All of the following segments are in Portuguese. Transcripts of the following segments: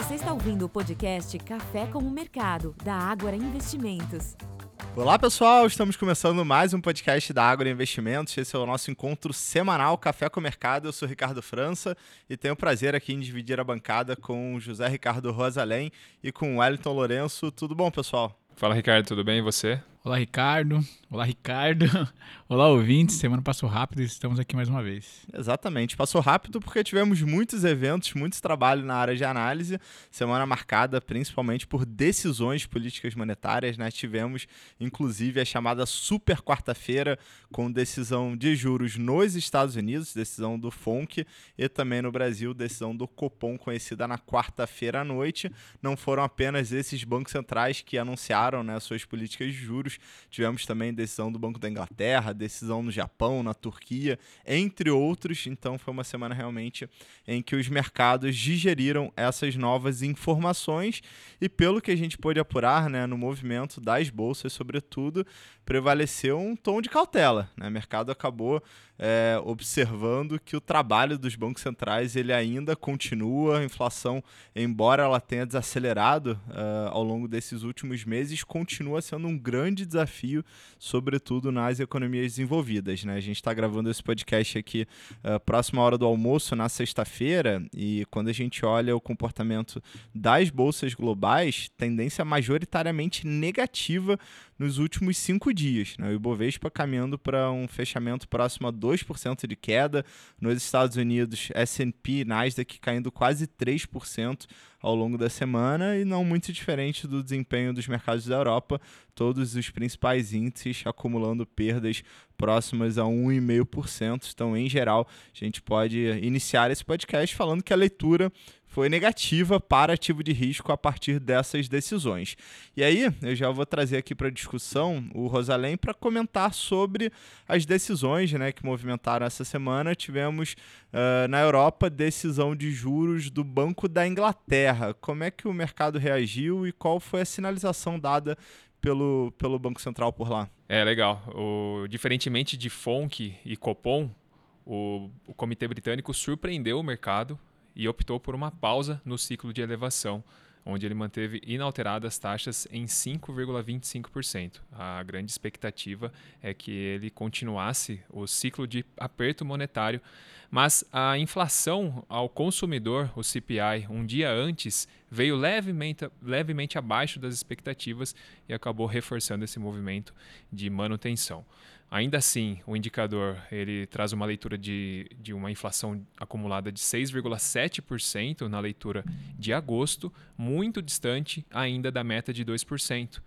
Você está ouvindo o podcast Café com o Mercado, da Ágora Investimentos. Olá pessoal, estamos começando mais um podcast da Ágora Investimentos. Esse é o nosso encontro semanal Café com o Mercado. Eu sou Ricardo França e tenho o prazer aqui em dividir a bancada com José Ricardo Rosalém e com Wellington Lourenço. Tudo bom, pessoal? Fala Ricardo, tudo bem e você? Olá, Ricardo. Olá, Ricardo. Olá, ouvintes. Semana passou rápido e estamos aqui mais uma vez. Exatamente. Passou rápido porque tivemos muitos eventos, muito trabalho na área de análise. Semana marcada principalmente por decisões políticas monetárias. Né? Tivemos, inclusive, a chamada super quarta-feira com decisão de juros nos Estados Unidos, decisão do FONC, e também no Brasil, decisão do Copom, conhecida na quarta-feira à noite. Não foram apenas esses bancos centrais que anunciaram né, suas políticas de juros Tivemos também decisão do Banco da Inglaterra, decisão no Japão, na Turquia, entre outros. Então foi uma semana realmente em que os mercados digeriram essas novas informações e pelo que a gente pôde apurar, né, no movimento das bolsas, sobretudo, prevaleceu um tom de cautela. Né? O mercado acabou é, observando que o trabalho dos bancos centrais ele ainda continua, a inflação, embora ela tenha desacelerado uh, ao longo desses últimos meses, continua sendo um grande desafio, sobretudo nas economias desenvolvidas. Né? A gente está gravando esse podcast aqui uh, próxima hora do almoço, na sexta-feira, e quando a gente olha o comportamento das bolsas globais, tendência majoritariamente negativa nos últimos cinco dias. Né? O Ibovespa caminhando para um fechamento próximo a 2% de queda. Nos Estados Unidos, S&P e Nasdaq caindo quase 3% ao longo da semana e não muito diferente do desempenho dos mercados da Europa, todos os principais índices acumulando perdas próximas a 1,5%. Então, em geral, a gente pode iniciar esse podcast falando que a leitura foi negativa para ativo de risco a partir dessas decisões. E aí, eu já vou trazer aqui para discussão o Rosalém para comentar sobre as decisões né, que movimentaram essa semana. Tivemos uh, na Europa decisão de juros do Banco da Inglaterra. Como é que o mercado reagiu e qual foi a sinalização dada pelo, pelo Banco Central por lá? É, legal. O, diferentemente de FONC e Copom, o, o Comitê Britânico surpreendeu o mercado e optou por uma pausa no ciclo de elevação, onde ele manteve inalteradas taxas em 5,25%. A grande expectativa é que ele continuasse o ciclo de aperto monetário, mas a inflação ao consumidor, o CPI, um dia antes, veio levemente, levemente abaixo das expectativas e acabou reforçando esse movimento de manutenção. Ainda assim, o indicador ele traz uma leitura de, de uma inflação acumulada de 6,7% na leitura de agosto, muito distante ainda da meta de 2%.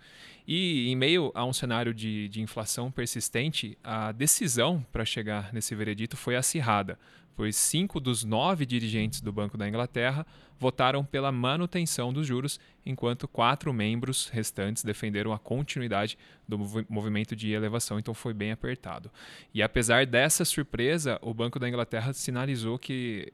E em meio a um cenário de, de inflação persistente, a decisão para chegar nesse veredito foi acirrada, pois cinco dos nove dirigentes do Banco da Inglaterra votaram pela manutenção dos juros, enquanto quatro membros restantes defenderam a continuidade do movimento de elevação, então foi bem apertado. E apesar dessa surpresa, o Banco da Inglaterra sinalizou que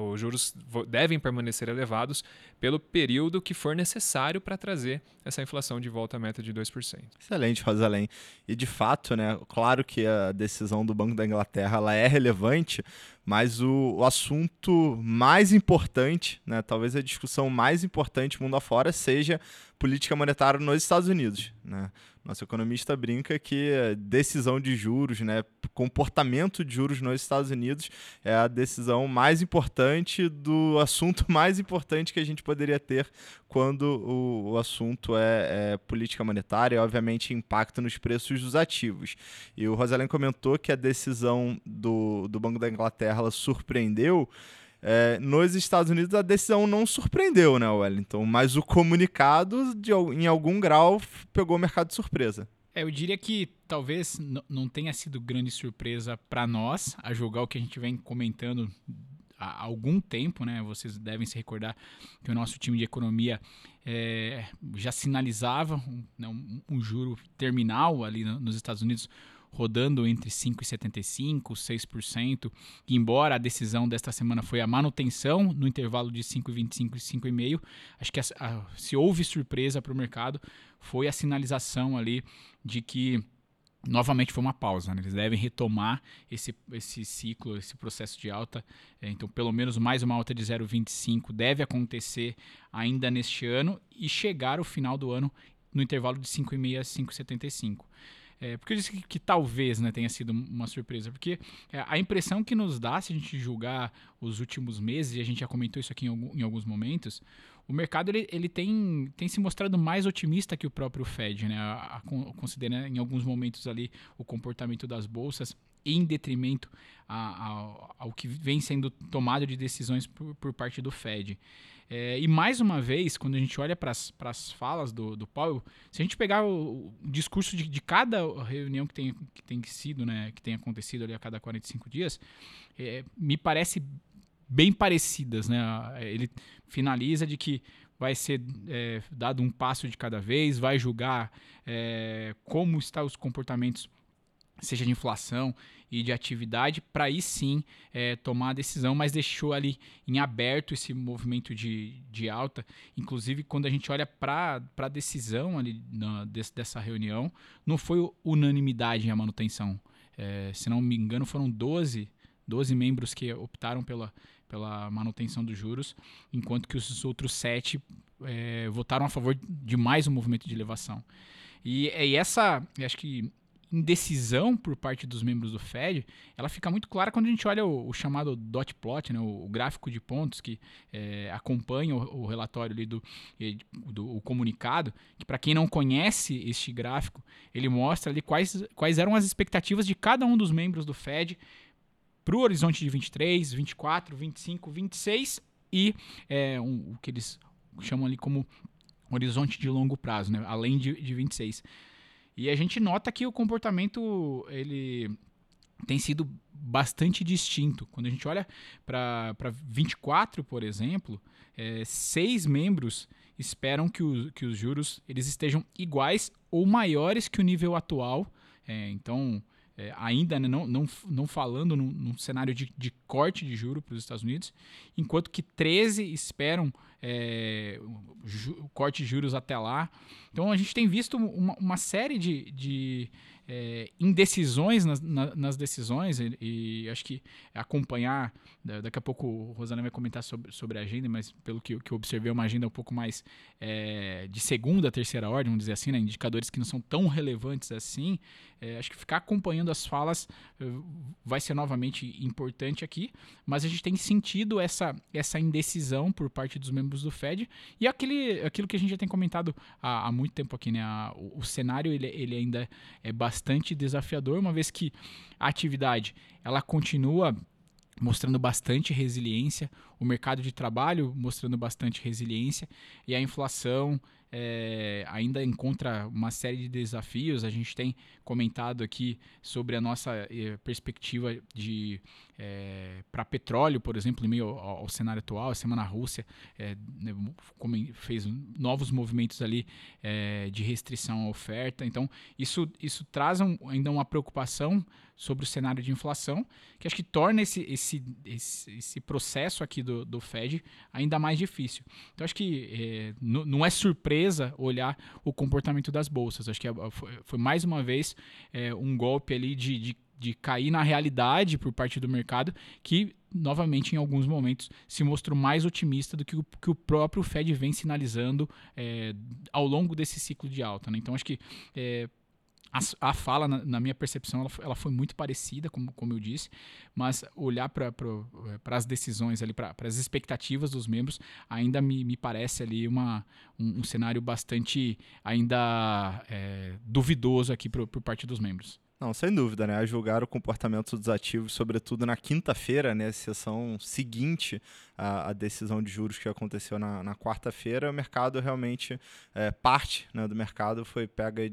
os juros devem permanecer elevados pelo período que for necessário para trazer essa inflação de volta à meta de 2%. Excelente, Rosalém. E de fato, né, claro que a decisão do Banco da Inglaterra ela é relevante, mas o, o assunto mais importante, né, talvez a discussão mais importante mundo afora seja política monetária nos Estados Unidos. Né? Nosso economista brinca que decisão de juros, né, comportamento de juros nos Estados Unidos é a decisão mais importante do assunto mais importante que a gente poderia ter quando o, o assunto é, é, política monetária e, obviamente, impacto nos preços dos ativos. E o Rosalém comentou que a decisão do, do Banco da Inglaterra surpreendeu é, nos Estados Unidos a decisão não surpreendeu, né, Wellington? Mas o comunicado, de, em algum grau, pegou o mercado de surpresa. É, eu diria que talvez não tenha sido grande surpresa para nós, a julgar o que a gente vem comentando há algum tempo, né? Vocês devem se recordar que o nosso time de economia é, já sinalizava um, né, um, um, juro terminal ali nos Estados Unidos rodando entre 5,75% e 6%, e embora a decisão desta semana foi a manutenção no intervalo de 5,25% e 5,5%, acho que a, a, se houve surpresa para o mercado, foi a sinalização ali de que novamente foi uma pausa. Né? Eles devem retomar esse, esse ciclo, esse processo de alta. É, então, pelo menos mais uma alta de 0,25 deve acontecer ainda neste ano e chegar o final do ano no intervalo de 5,5 a 5,75. É, porque eu disse que, que talvez né, tenha sido uma surpresa, porque é, a impressão que nos dá, se a gente julgar os últimos meses, e a gente já comentou isso aqui em, algum, em alguns momentos, o mercado ele, ele tem, tem se mostrado mais otimista que o próprio Fed, né? A, a, considerando em alguns momentos ali o comportamento das bolsas em detrimento a, ao que vem sendo tomado de decisões por, por parte do Fed. É, e mais uma vez, quando a gente olha para as falas do, do se a gente pegar o, o discurso de, de, cada reunião que tem, que tem sido, né, que tem acontecido ali a cada 45 dias, é, me parece bem parecidas. Né? Ele finaliza de que vai ser é, dado um passo de cada vez, vai julgar é, como estão os comportamentos seja de inflação e de atividade, para aí sim é, tomar a decisão, mas deixou ali em aberto esse movimento de, de alta. Inclusive, quando a gente olha para a decisão ali na, desse, dessa reunião, não foi unanimidade a manutenção. É, se não me engano, foram 12, 12 membros que optaram pela, pela manutenção dos juros, enquanto que os outros sete é, votaram a favor de mais um movimento de elevação. E, e essa, acho que indecisão por parte dos membros do Fed, ela fica muito clara quando a gente olha o, o chamado dot plot, né, o, o, gráfico de pontos que é, acompanha o, o, relatório ali do, do o comunicado, que para quem não conhece este gráfico, ele mostra ali quais, quais eram as expectativas de cada um dos membros do Fed para o horizonte de 23, 24, 25, 26 e é, um, o que eles chamam ali como horizonte de longo prazo, né, além de, de 26. E a gente nota que o comportamento ele tem sido bastante distinto. Quando a gente olha para 24, por exemplo, é, seis membros esperam que, o, que os juros eles estejam iguais ou maiores que o nível atual. É, então, é, ainda né, não, não, não falando num, num cenário de, de, corte de juro para os Estados Unidos, enquanto que 13 esperam é, ju, corte de juros até lá. Então a gente tem visto uma, uma série de, de é, indecisões nas, na, nas decisões e, e, acho que acompanhar, daqui a pouco o Rosana vai comentar sobre, sobre a agenda, mas pelo que, que eu observei, é uma agenda um pouco mais é, de segunda, terceira ordem, vamos dizer assim, né, indicadores que não são tão relevantes assim, é, acho que ficar acompanhando as falas é, vai ser novamente importante aqui, mas a gente tem sentido essa, essa indecisão por parte dos membros do Fed. E aquele, aquilo que a gente já tem comentado há, há muito tempo aqui, né, o, o cenário ele, ele ainda é bastante bastante desafiador, uma vez que a atividade ela continua mostrando bastante resiliência, o mercado de trabalho mostrando bastante resiliência e a inflação é, ainda encontra uma série de desafios. A gente tem comentado aqui sobre a nossa é, perspectiva de é, para petróleo, por exemplo, em meio ao, ao cenário atual. A semana Rússia é, fez novos movimentos ali é, de restrição à oferta. Então, isso, isso traz um, ainda uma preocupação sobre o cenário de inflação, que acho que torna esse, esse, esse, esse processo aqui do, do Fed ainda mais difícil. Então, acho que não é surpresa olhar o comportamento das bolsas. Acho que é, foi, mais uma vez um golpe ali de, de, de cair na realidade por parte do mercado, que novamente em alguns momentos se mostrou mais otimista do que o, que o próprio Fed vem sinalizando é, ao longo desse ciclo de alta. Né? Então acho que é, a, a fala, na, na, minha percepção, ela ela foi, muito parecida, como, como eu disse, mas olhar para as decisões ali, para as expectativas dos membros, ainda me, me parece ali uma, um, um cenário bastante ainda é, duvidoso aqui por, por parte dos membros. Não, sem dúvida, né? A julgar o comportamento dos ativos, sobretudo na quinta-feira, né? Sessão seguinte à, à, decisão de juros que aconteceu na, na quarta-feira, o mercado realmente, é, parte né, do mercado foi pega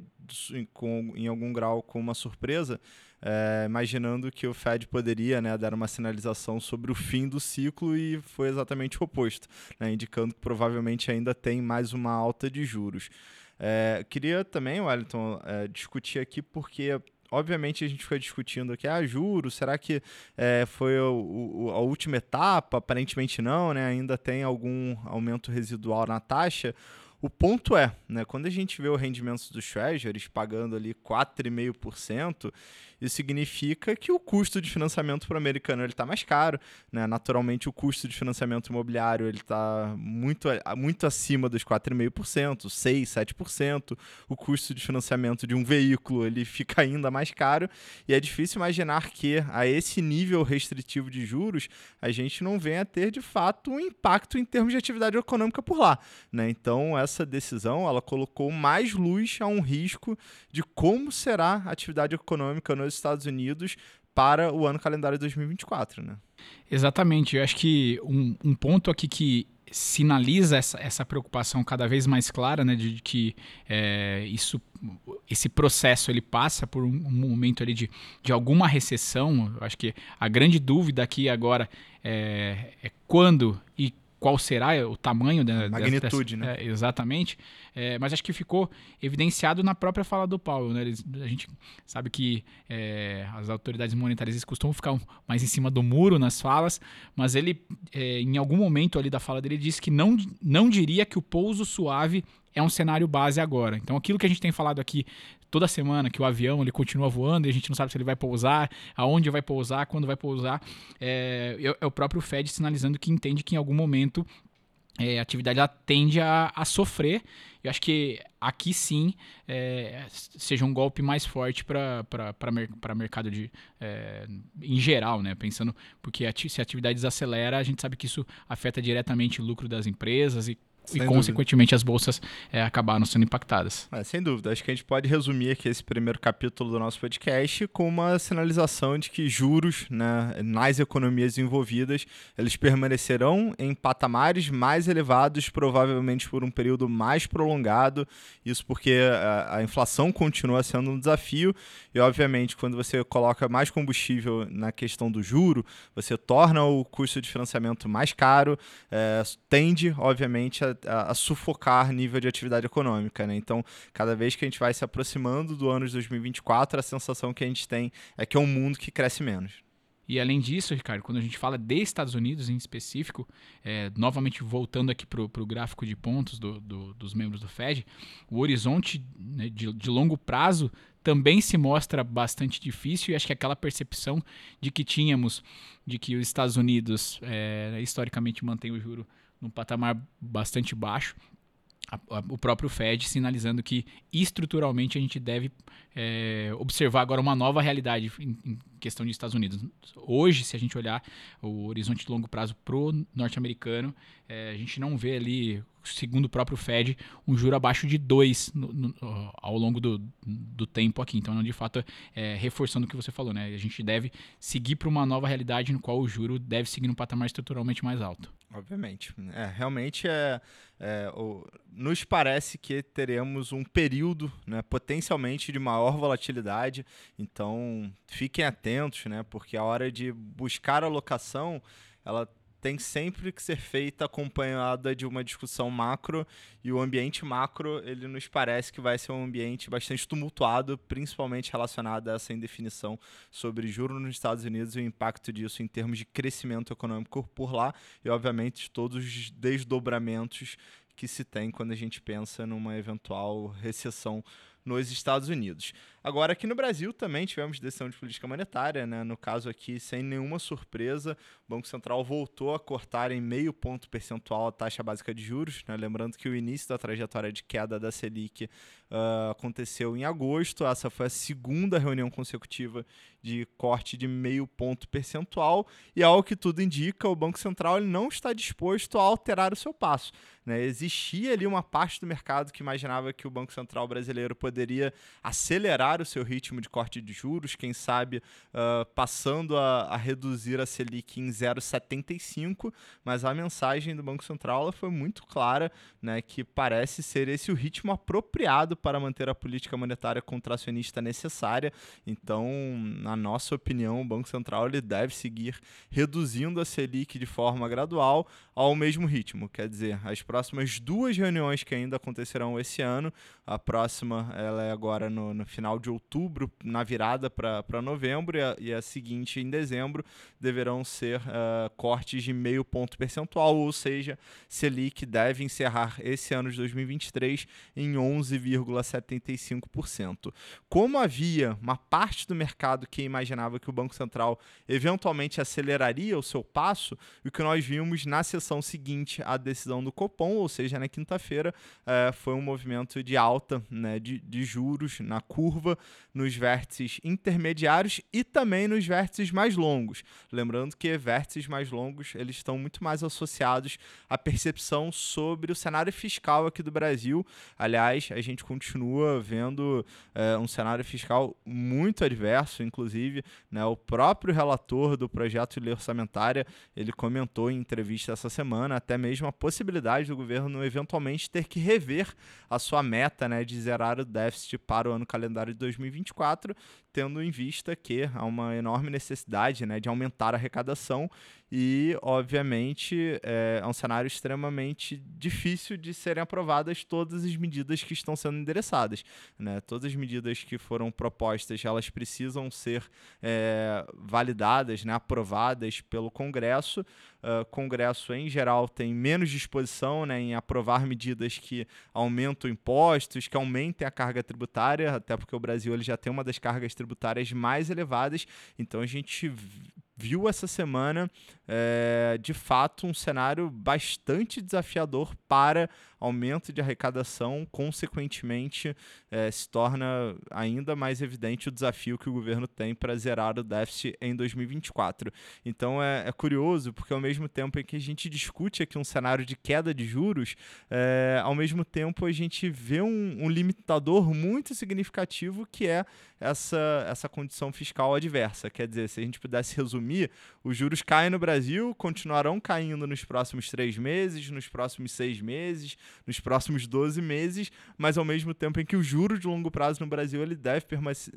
com, em algum grau com uma surpresa, é, imaginando que o Fed poderia né, dar uma sinalização sobre o fim do ciclo e foi exatamente o oposto, né, indicando que provavelmente ainda tem mais uma alta de juros. É, queria também, Wellington, é, discutir aqui porque obviamente a gente fica discutindo aqui, ah, juros, será que é, foi o, o, a última etapa? Aparentemente não, né? Ainda tem algum aumento residual na taxa. O ponto é, né, quando a gente vê o rendimento dos treasuries pagando ali 4,5%, isso significa que o custo de financiamento para o americano está mais caro. Né? Naturalmente, o custo de financiamento imobiliário está muito, muito acima dos 4,5%, 6%, 7%. O custo de financiamento de um veículo ele fica ainda mais caro. E é difícil imaginar que, a esse nível restritivo de juros, a gente não venha a ter, de fato, um impacto em termos de atividade econômica por lá. Né? Então, essa decisão ela colocou mais luz a um risco de como será a atividade econômica nos Estados Unidos para o ano calendário de 2024, né? Exatamente. Eu acho que um, um ponto aqui que sinaliza essa, essa preocupação cada vez mais clara, né, de, de que é, isso, esse processo ele passa por um, um, momento ali de, de alguma recessão. Eu acho que a grande dúvida aqui agora é, é quando e qual será o tamanho da magnitude, dessa, né? É, exatamente. É, mas acho que ficou evidenciado na própria fala do Paulo. Né? Eles, a gente sabe que é, as autoridades monetárias costumam ficar mais em cima do muro nas falas, mas ele, é, em algum momento ali da fala dele, disse que não, não diria que o pouso suave é um cenário base agora. Então, aquilo que a gente tem falado aqui toda semana, que o avião ele continua voando e a gente não sabe se ele vai pousar, aonde vai pousar, quando vai pousar, é, é, é o próprio Fed sinalizando que entende que em algum momento é, a atividade ela tende a, a sofrer. Eu acho que aqui sim é, seja um golpe mais forte para mer mercado de, é, em geral, né? Pensando, porque se a atividade desacelera, a gente sabe que isso afeta diretamente o lucro das empresas e sem e, consequentemente, as bolsas é, acabaram sendo impactadas. É, sem dúvida. Acho que a gente pode resumir aqui esse primeiro capítulo do nosso podcast com uma sinalização de que juros né, nas economias envolvidas eles permanecerão em patamares mais elevados, provavelmente por um período mais prolongado. Isso porque a, a inflação continua sendo um desafio e, obviamente, quando você coloca mais combustível na questão do juro, você torna o custo de financiamento mais caro, é, tende, obviamente, a a, a, sufocar nível de atividade econômica. Né? Então, cada vez que a gente vai se aproximando do ano de 2024, a sensação que a gente tem é que é um mundo que cresce menos. E além disso, Ricardo, quando a gente fala de Estados Unidos em específico, é, novamente voltando aqui para o gráfico de pontos do, do, dos membros do Fed, o horizonte né, de, de longo prazo também se mostra bastante difícil e acho que aquela percepção de que tínhamos de que os Estados Unidos é, historicamente mantém o juro num patamar bastante baixo. A, a, o próprio Fed sinalizando que estruturalmente a gente deve é, observar agora uma nova realidade em, em, questão de Estados Unidos. Hoje, se a gente olhar o horizonte de longo prazo para o norte-americano, é, a gente não vê ali, segundo o próprio Fed, um juro abaixo de 2 ao longo do, do tempo aqui. Então, de fato, é, reforçando o que você falou, né? a gente deve seguir para uma nova realidade no qual o juro deve seguir num patamar estruturalmente mais alto. Obviamente. É, realmente é, é o, nos parece que teremos um período né, potencialmente de maior volatilidade. Então, fiquem atentos, né? Porque a hora de buscar a locação, ela tem sempre que ser feita acompanhada de uma discussão macro e o ambiente macro ele nos parece que vai ser um ambiente bastante tumultuado, principalmente relacionado a essa indefinição sobre juros nos Estados Unidos e o impacto disso em termos de crescimento econômico por lá e obviamente todos os desdobramentos que se tem quando a gente pensa numa eventual recessão nos Estados Unidos. Agora, aqui no Brasil também tivemos decisão de política monetária, né? no caso aqui, sem nenhuma surpresa, o Banco Central voltou a cortar em meio ponto percentual a taxa básica de juros. Né? Lembrando que o início da trajetória de queda da Selic uh, aconteceu em agosto, essa foi a segunda reunião consecutiva de corte de meio ponto percentual, e ao que tudo indica, o Banco Central não está disposto a alterar o seu passo. Né? Existia ali uma parte do mercado que imaginava que o Banco Central brasileiro poderia acelerar o seu ritmo de corte de juros, quem sabe uh, passando a, a, reduzir a Selic em 0,75, mas a mensagem do Banco Central foi muito clara, né, que parece ser esse o ritmo apropriado para manter a política monetária contracionista necessária. Então, na nossa opinião, o Banco Central ele deve seguir reduzindo a Selic de forma gradual ao mesmo ritmo, quer dizer, as próximas duas reuniões que ainda acontecerão esse ano. A próxima ela é agora no, no final de outubro, na virada para novembro, e a, e a, seguinte em dezembro, deverão ser uh, cortes de meio ponto percentual, ou seja, Selic deve encerrar esse ano de 2023 em 11,75%. Como havia uma parte do mercado que imaginava que o Banco Central eventualmente aceleraria o seu passo, o que nós vimos na sessão seguinte à decisão do Copom, ou seja, na quinta-feira, uh, foi um movimento de alta né, de, de juros na curva, nos vértices intermediários e também nos vértices mais longos. Lembrando que vértices mais longos eles estão muito mais associados à percepção sobre o cenário fiscal aqui do Brasil. Aliás, a gente continua vendo é, um cenário fiscal muito adverso, inclusive né, o próprio relator do projeto de lei orçamentária ele comentou em entrevista essa semana até mesmo a possibilidade do governo eventualmente ter que rever a sua meta né, de zerar o déficit para o ano calendário de 2024, tendo em vista que há uma enorme necessidade né, de aumentar a arrecadação e, obviamente, é, é, um cenário extremamente difícil de serem aprovadas todas as medidas que estão sendo endereçadas. Né? Todas as medidas que foram propostas, elas precisam ser é, validadas, né, aprovadas pelo Congresso. Uh, Congresso, em geral, tem menos disposição né, em aprovar medidas que aumentam impostos, que aumentem a carga tributária, até porque o Brasil ele já tem uma das cargas tributárias mais elevadas. Então, a gente viu essa semana é, de fato um cenário bastante desafiador para aumento de arrecadação, consequentemente é, se torna ainda mais evidente o desafio que o governo tem para zerar o déficit em 2024. Então é, é, curioso, porque ao mesmo tempo em que a gente discute aqui um cenário de queda de juros, é, ao mesmo tempo a gente vê um, um limitador muito significativo que é essa, essa condição fiscal adversa. Quer dizer, se a gente pudesse resumir, os juros caem no Brasil, continuarão caindo nos próximos três meses, nos próximos seis meses, nos próximos 12 meses, mas ao mesmo tempo em que o juro de longo prazo no Brasil ele deve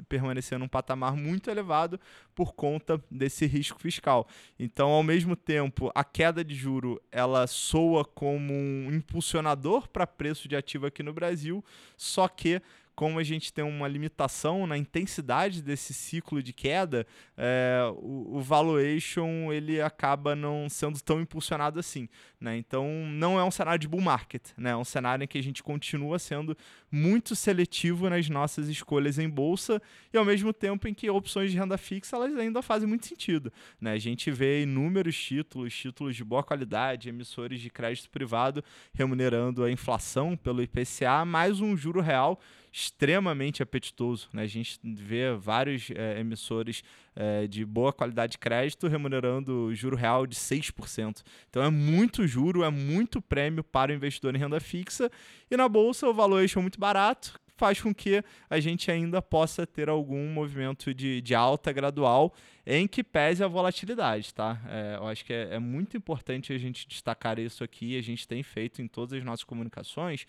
permanecer num patamar muito elevado por conta desse risco fiscal. Então, ao mesmo tempo, a queda de juro ela soa como um impulsionador para preço de ativo aqui no Brasil, só que como a gente tem uma limitação na intensidade desse ciclo de queda, é, o, o, valuation ele acaba não sendo tão impulsionado assim. Né? Então, não é um cenário de bull market, né? é um cenário em que a gente continua sendo muito seletivo nas nossas escolhas em bolsa e, ao mesmo tempo, em que opções de renda fixa elas ainda fazem muito sentido. Né? A gente vê inúmeros títulos, títulos de boa qualidade, emissores de crédito privado remunerando a inflação pelo IPCA, mais um juro real extremamente apetitoso. Né? A gente vê vários é, emissores é, de boa qualidade de crédito remunerando juro real de 6%. Então é muito juro, é muito prêmio para o investidor em renda fixa. E na bolsa o valuation é muito barato, faz com que a gente ainda possa ter algum movimento de, de alta gradual em que pese a volatilidade, tá? É, eu acho que é, é, muito importante a gente destacar isso aqui, a gente tem feito em todas as nossas comunicações,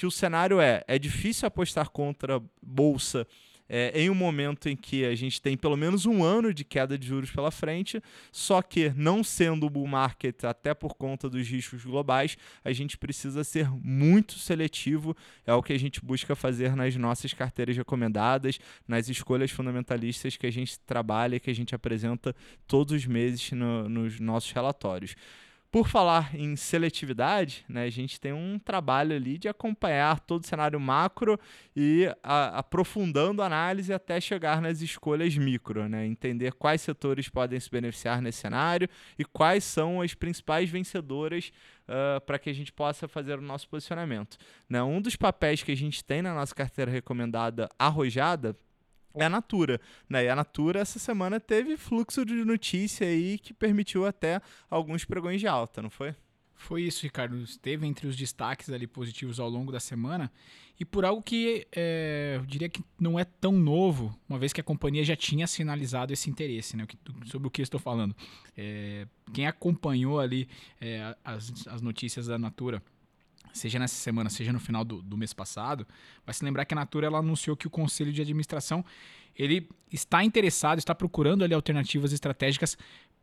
que o cenário é, é difícil apostar contra bolsa é, em um momento em que a gente tem pelo menos um ano de queda de juros pela frente, só que não sendo o bull market, até por conta dos riscos globais, a gente precisa ser muito seletivo, é o que a gente busca fazer nas nossas carteiras recomendadas, nas escolhas fundamentalistas que a gente trabalha, que a gente apresenta todos os meses no, nos nossos relatórios. Por falar em seletividade, né, a gente tem um trabalho ali de acompanhar todo o cenário macro e a, aprofundando a análise até chegar nas escolhas micro, né, entender quais setores podem se beneficiar nesse cenário e quais são as principais vencedoras uh, para que a gente possa fazer o nosso posicionamento. Né, um dos papéis que a gente tem na nossa carteira recomendada arrojada é a Natura. Né? E a Natura, essa semana, teve fluxo de notícia aí que permitiu até alguns pregões de alta, não foi? Foi isso, Ricardo. Esteve entre os destaques ali positivos ao longo da semana e por algo que é, eu diria que não é tão novo, uma vez que a companhia já tinha sinalizado esse interesse, né? sobre o que estou falando. É, quem acompanhou ali é, as, as notícias da Natura seja nessa semana, seja no final do, do mês passado, vai se lembrar que a Natura ela anunciou que o conselho de administração ele está interessado, está procurando ali alternativas estratégicas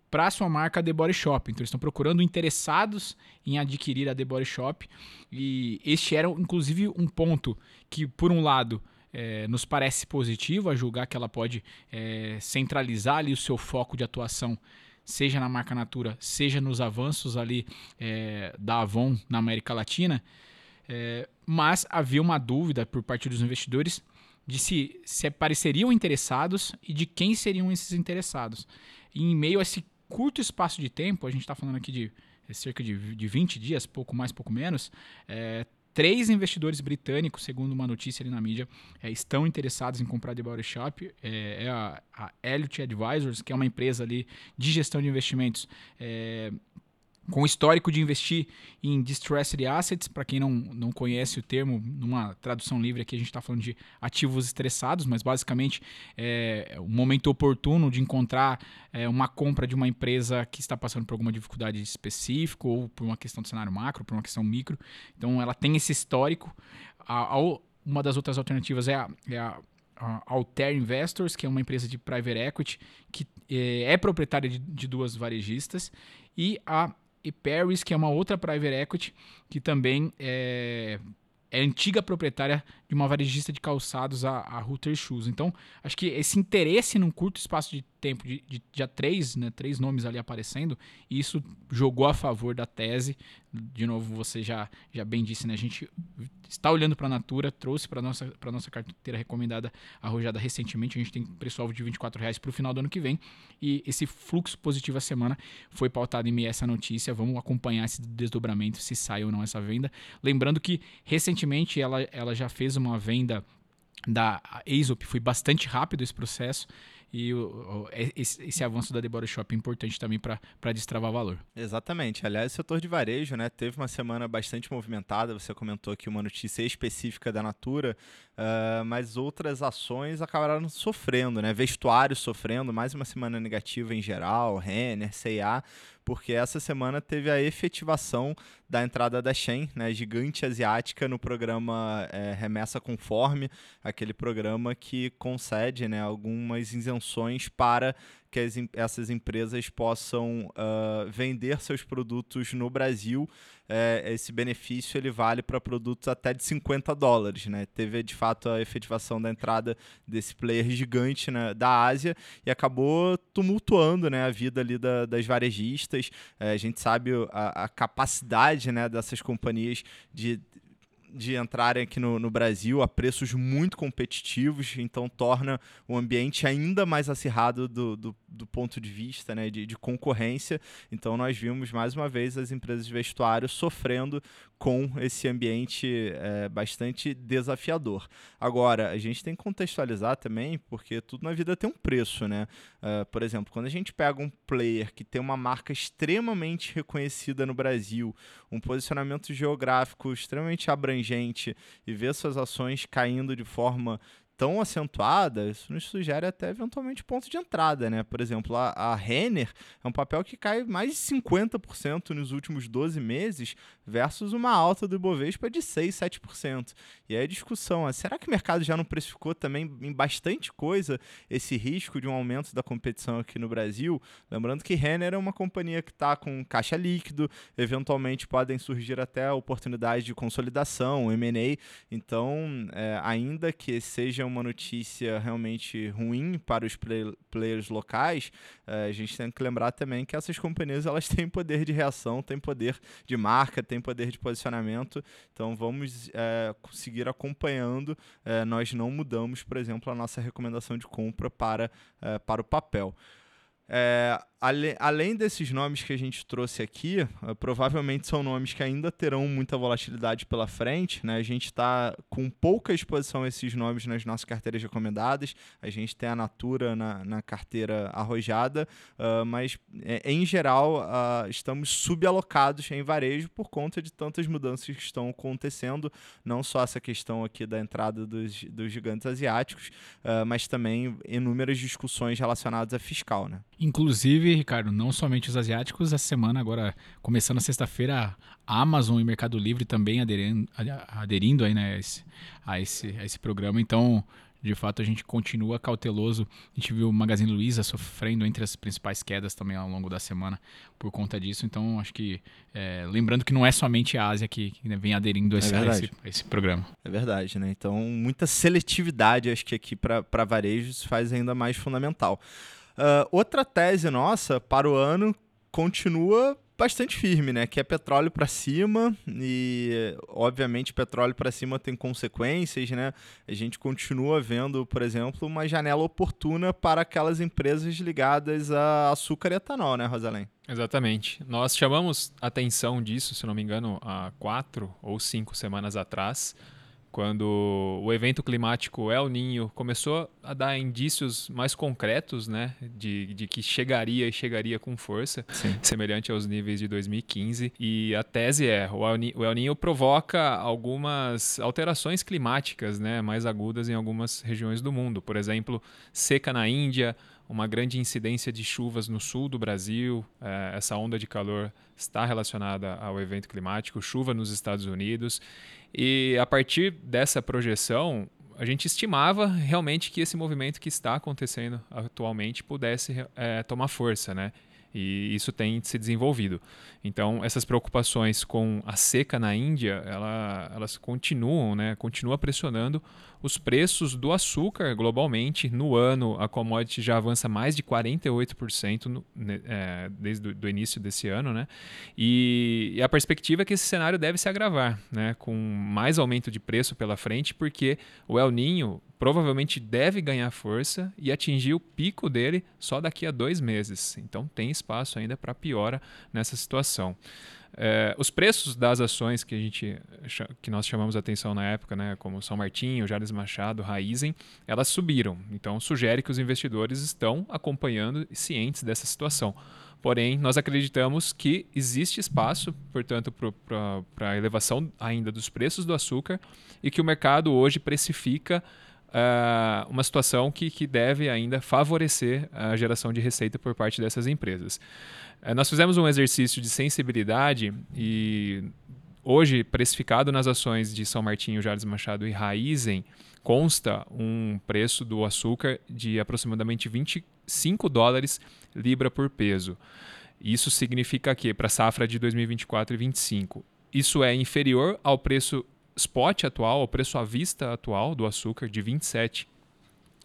para sua marca The Body Shop. Então eles estão procurando interessados em adquirir a The Body Shop e este era inclusive um ponto que por um lado é, nos parece positivo, a julgar que ela pode é, centralizar ali o seu foco de atuação, seja na marca Natura, seja nos avanços ali é, da Avon na América Latina. É, mas havia uma dúvida por parte dos investidores de se, se apareceriam interessados e de quem seriam esses interessados. E em meio a esse curto espaço de tempo, a gente está falando aqui de cerca de, de 20 dias, pouco mais, pouco menos, é, três investidores britânicos, segundo uma notícia ali na mídia, é, estão interessados em comprar The Body Shop. É, é a, a Elliott Advisors, que é uma empresa ali de gestão de investimentos é, com histórico de investir em distressed assets, para quem não, não conhece o termo, numa tradução livre aqui a gente está falando de ativos estressados, mas basicamente é o momento oportuno de encontrar é, uma compra de uma empresa que está passando por alguma dificuldade específica, ou por uma questão do cenário macro, por uma questão micro. Então ela tem esse histórico. A, a, uma das outras alternativas é a, é a Alter Investors, que é uma empresa de private equity que é, é proprietária de, de duas varejistas, e a e Paris, que é uma outra private equity que também é, é antiga proprietária de uma varejista de calçados, a, a Router Shoes. Então, acho que esse interesse num curto espaço de tempo, de, de já três, né, três nomes ali aparecendo, isso jogou a favor da tese. De novo, você já, já bem disse, né? A gente está olhando para a Natura, trouxe para nossa, nossa carteira recomendada arrojada recentemente. A gente tem preço-alvo de 24 reais para o final do ano que vem. E esse fluxo positivo a semana foi pautado em essa notícia. Vamos acompanhar esse desdobramento, se sai ou não essa venda. Lembrando que recentemente ela, ela já fez uma venda da Aesop, foi bastante rápido esse processo e o, o, é, esse, esse, avanço da Body Shop é importante também para destravar valor. Exatamente. Aliás, o setor de varejo né, teve uma semana bastante movimentada. Você comentou aqui uma notícia específica da Natura, uh, mas outras ações acabaram sofrendo, né? Vestuário sofrendo, mais uma semana negativa em geral, Renner, C&A, porque essa semana teve a efetivação da entrada da Shen, né, gigante asiática, no programa é, Remessa Conforme, aquele programa que concede né, algumas isenções para que as, essas empresas possam uh, vender seus produtos no Brasil. É, esse benefício ele vale para produtos até de 50 dólares. Né? Teve de fato a efetivação da entrada desse player gigante né, da Ásia e acabou tumultuando né, a vida ali da, das varejistas. É, a gente sabe a, a capacidade né, dessas companhias de de entrarem aqui no, no, Brasil a preços muito competitivos, então torna o ambiente ainda mais acirrado do, do, do ponto de vista né, de, de, concorrência. Então nós vimos mais uma vez as empresas de vestuário sofrendo com esse ambiente é, bastante desafiador. Agora, a gente tem que contextualizar também, porque tudo na vida tem um preço, né? Uh, por exemplo, quando a gente pega um player que tem uma marca extremamente reconhecida no Brasil, um posicionamento geográfico extremamente abrangente e vê suas ações caindo de forma tão acentuada, isso nos sugere até eventualmente ponto de entrada, né? Por exemplo, a, a Renner é um papel que cai mais de 50% nos últimos 12 meses versus uma alta do Ibovespa de 6, 7%. E aí a discussão é, será que o mercado já não precificou também em bastante coisa esse risco de um aumento da competição aqui no Brasil? Lembrando que Renner é uma companhia que está com caixa líquido, eventualmente podem surgir até oportunidades de consolidação, M&A, então é, ainda que seja uma notícia realmente ruim para os play players locais, uh, a gente tem que lembrar também que essas companhias elas têm poder de reação, têm poder de marca, têm poder de posicionamento. Então vamos uh, seguir acompanhando. Uh, nós não mudamos, por exemplo, a nossa recomendação de compra para, para o papel. É, ale, além desses nomes que a gente trouxe aqui, uh, provavelmente são nomes que ainda terão muita volatilidade pela frente. Né? A gente está com pouca exposição a esses nomes nas nossas carteiras recomendadas. A gente tem a Natura na, na carteira arrojada, uh, mas é, em geral uh, estamos subalocados em varejo por conta de tantas mudanças que estão acontecendo. Não só essa questão aqui da entrada dos, dos gigantes asiáticos, mas também inúmeras discussões relacionadas a fiscal. Né? Inclusive, Ricardo, não somente os asiáticos, essa semana, agora, começando a sexta-feira, a Amazon e Mercado Livre também aderindo, aderindo aí, né, a, esse, a, esse, a esse programa. Então, de fato a gente continua cauteloso. A gente viu o Magazine Luiza sofrendo entre as principais quedas também ao longo da semana por conta disso. Então, acho que, é, lembrando que não é somente a Ásia que, que vem aderindo a esse, a esse, a esse programa. É verdade, né? Então, muita seletividade, acho que aqui para varejo se faz ainda mais fundamental. Uh, outra tese nossa para o ano continua bastante firme, né? Que é petróleo para cima e, obviamente, petróleo para cima tem consequências, né? A gente continua vendo, por exemplo, uma janela oportuna para aquelas empresas ligadas a açúcar e etanol, né, Rosalém? Exatamente. Nós chamamos atenção disso, se não me engano, há quatro ou cinco semanas atrás quando o evento climático El Ninho começou a dar indícios mais concretos, né, de, de que chegaria e chegaria com força, Sim. semelhante aos níveis de 2015. E a tese é, o El, o El Ninho provoca algumas alterações climáticas, né, mais agudas em algumas regiões do mundo. Por exemplo, seca na Índia, uma grande incidência de chuvas no sul do Brasil. É, essa onda de calor está relacionada ao evento climático, chuva nos Estados Unidos. E a partir dessa projeção, a gente estimava realmente que esse movimento que está acontecendo atualmente pudesse é, tomar força, né? E isso tem se desenvolvido. Então, essas preocupações com a seca na Índia, ela, elas continuam, né? Continua pressionando os preços do açúcar globalmente. No ano, a commodity já avança mais de 48% no, é, desde o início desse ano, né? E, e, a perspectiva é que esse cenário deve se agravar, né? Com mais aumento de preço pela frente, porque o El Ninho provavelmente deve ganhar força e atingir o pico dele só daqui a dois meses. Então tem espaço ainda para piora nessa situação. É, os preços das ações que a gente que nós chamamos atenção na época, né, como São Martinho, Jales Machado, Raizen, elas subiram. Então sugere que os investidores estão acompanhando e cientes dessa situação. Porém, nós acreditamos que existe espaço, portanto, para a elevação ainda dos preços do açúcar e que o mercado hoje precifica uh, uma situação que, que deve ainda favorecer a geração de receita por parte dessas empresas. Uh, nós fizemos um exercício de sensibilidade e hoje precificado nas ações de São Martinho, Jales Machado e Raizen, consta um preço do açúcar de aproximadamente 25 dólares libra por peso. Isso significa que para a safra de 2024 e 2025, isso é inferior ao preço spot atual, o preço à vista atual do açúcar de 27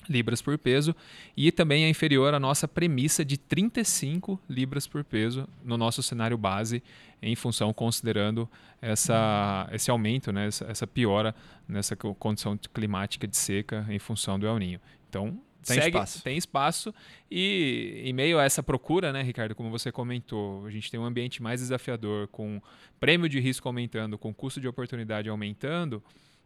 libras por peso e também é inferior à nossa premissa de 35 libras por peso no nosso cenário base em função considerando essa, esse aumento, né, essa, essa piora nessa condição climática de seca em função do El Ninho. Então, tem segue, espaço. Tem espaço. E em meio a essa procura, né, Ricardo, como você comentou, a gente tem um ambiente mais desafiador, com prêmio de risco aumentando, com custo de oportunidade aumentando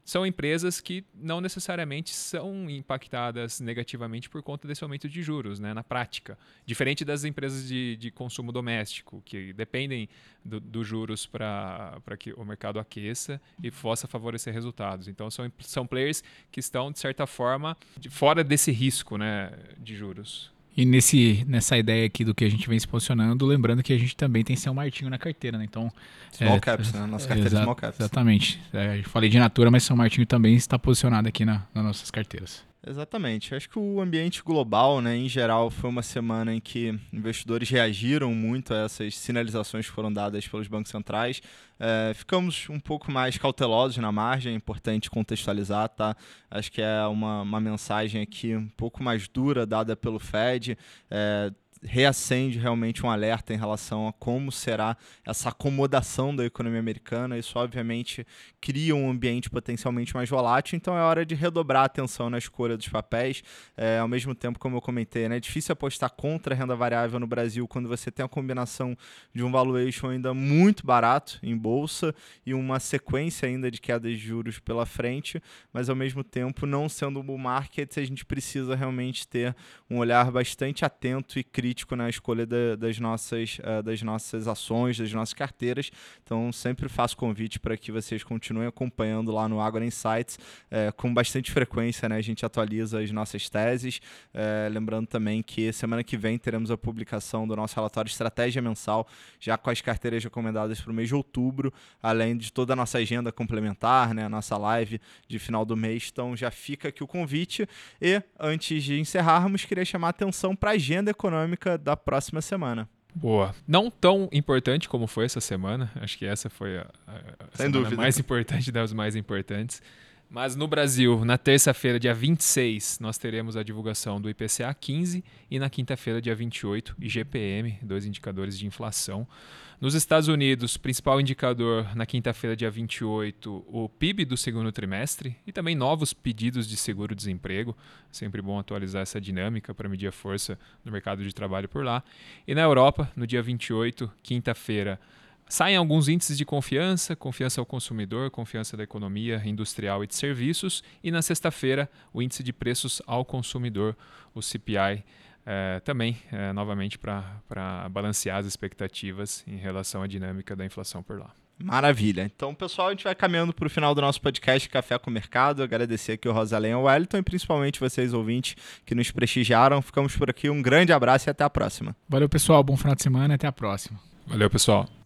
são empresas que não necessariamente são impactadas negativamente por conta desse aumento de juros, né, na prática. Diferente das empresas de, de consumo doméstico, que dependem dos do juros para que o mercado aqueça e possa favorecer resultados. Então, são, são players que estão, de certa forma, de, fora desse risco né, de juros. E nesse, nessa ideia aqui do que a gente vem se posicionando, lembrando que a gente também tem São Martinho na carteira, né? Então. Small é, caps, né? Nossa carteira exa small caps. Exatamente. É, falei de Natura, mas São Martinho também está posicionado aqui na, nas nossas carteiras. Exatamente. Acho que o ambiente global, né, em geral, foi uma semana em que investidores reagiram muito a essas sinalizações que foram dadas pelos bancos centrais. É, ficamos um pouco mais cautelosos na margem, é importante contextualizar, tá? Acho que é uma, uma mensagem aqui um pouco mais dura dada pelo Fed. É, reacende realmente um alerta em relação a como será essa acomodação da economia americana. Isso, obviamente, cria um ambiente potencialmente mais volátil, então é hora de redobrar a atenção na escolha dos papéis. É, ao mesmo tempo, como eu comentei, né, é difícil apostar contra a renda variável no Brasil quando você tem a combinação de um valuation ainda muito barato em bolsa e uma sequência ainda de quedas de juros pela frente, mas ao mesmo tempo, não sendo um bull market, a gente precisa realmente ter um olhar bastante atento e crítico crítico na escolha da, das, nossas, uh, das nossas ações, das nossas carteiras. Então, sempre faço convite para que vocês continuem acompanhando lá no Agora Insights uh, com bastante frequência. Né? A gente atualiza as nossas teses. Uh, lembrando também que semana que vem teremos a publicação do nosso relatório Estratégia Mensal, já com as carteiras recomendadas para o mês de outubro, além de toda a nossa agenda complementar, né? a nossa live de final do mês. Então, já fica aqui o convite. E antes de encerrarmos, queria chamar a atenção para a agenda econômica da próxima semana. Boa. Não tão importante como foi essa semana. Acho que essa foi a, a, a mais importante das mais importantes. Mas no Brasil, na terça-feira, dia 26, nós teremos a divulgação do IPCA 15 e na quinta-feira, dia 28, IGPM, dois indicadores de inflação. Nos Estados Unidos, principal indicador na quinta-feira, dia 28, o PIB do segundo trimestre e também novos pedidos de seguro-desemprego. Sempre bom atualizar essa dinâmica para medir a força do mercado de trabalho por lá. E na Europa, no dia 28, quinta-feira, Saem alguns índices de confiança, confiança ao consumidor, confiança da economia industrial e de serviços, e na sexta-feira o índice de preços ao consumidor, o CPI, é, também, é, novamente, para balancear as expectativas em relação à dinâmica da inflação por lá. Maravilha. Então, pessoal, a gente vai caminhando para o final do nosso podcast Café com o Mercado. Agradecer aqui o Rosalém e o Wellington e principalmente vocês, ouvintes, que nos prestigiaram. Ficamos por aqui. Um grande abraço e até a próxima. Valeu, pessoal. Bom final de semana e até a próxima. Valeu, pessoal.